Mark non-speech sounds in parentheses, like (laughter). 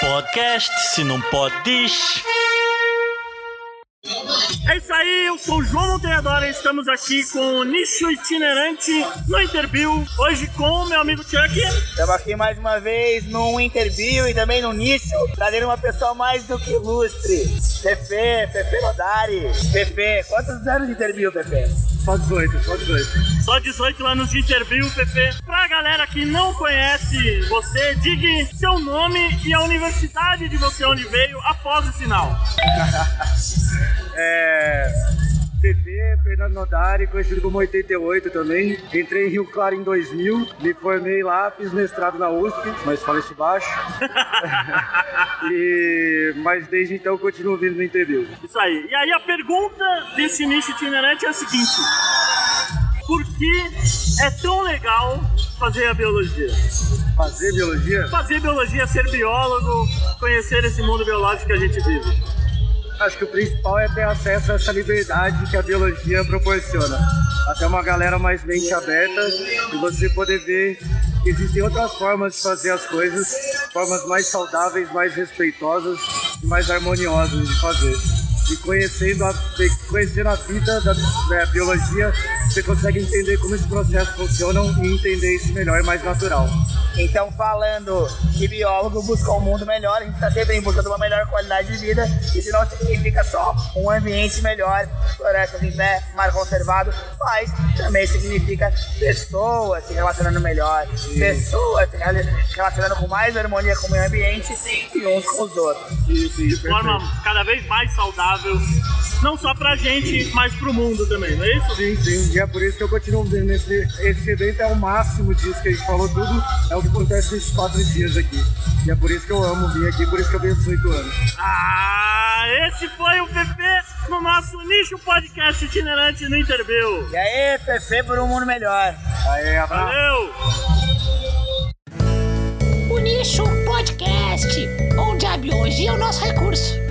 podcast, se não pode, diz. É isso aí, eu sou o João Monteadora e estamos aqui com o Nicho Itinerante no Interview. Hoje com o meu amigo Chuck. Estamos aqui mais uma vez no Interview e também no Nicho, trazendo uma pessoa mais do que ilustre. Fefe, Fefe Lodari. Fefe, quantos anos de Interview, Fefe? Só 18, só 18. Só 18 anos de Interview, Fefe. Pra galera que não conhece você, diga seu nome e a universidade de você onde veio após o sinal. (laughs) É. TV, Fernando Nodari, conhecido como 88 também. Entrei em Rio Claro em 2000, me formei lá, fiz mestrado na USP, mas falei-se baixo. (laughs) e... Mas desde então continuo vindo no interview. Isso aí. E aí a pergunta desse nicho itinerante é a seguinte. Por que é tão legal fazer a biologia? Fazer biologia? Fazer biologia, ser biólogo, conhecer esse mundo biológico que a gente vive. Acho que o principal é ter acesso a essa liberdade que a biologia proporciona. Até uma galera mais mente aberta e você poder ver que existem outras formas de fazer as coisas, formas mais saudáveis, mais respeitosas e mais harmoniosas de fazer. E conhecendo a, conhecendo a vida da, da biologia, você consegue entender como esses processos funcionam e entender isso melhor e mais natural. Então, falando que biólogo busca um mundo melhor, a gente está sempre em busca de uma melhor qualidade de vida. Isso não significa só um ambiente melhor, florestas em pé, mar conservado, mas também significa pessoas se relacionando melhor, Sim. pessoas se relacionando com mais harmonia com o meio ambiente e uns com os outros. Sim, de forma cada vez mais saudável, não só pra gente, mas pro mundo também, não é isso? Sim, sim. E é por isso que eu continuo vendo esse, esse evento é o máximo disso que a gente falou tudo. É o que acontece nesses quatro dias aqui. E é por isso que eu amo vir aqui, por isso que eu tenho 18 anos. Ah, esse foi o Fefe no nosso nicho podcast itinerante no Interview. E aí, Fefe por um mundo melhor. Aê, abraço. Valeu! O Nicho Podcast, onde a biologia é o nosso recurso.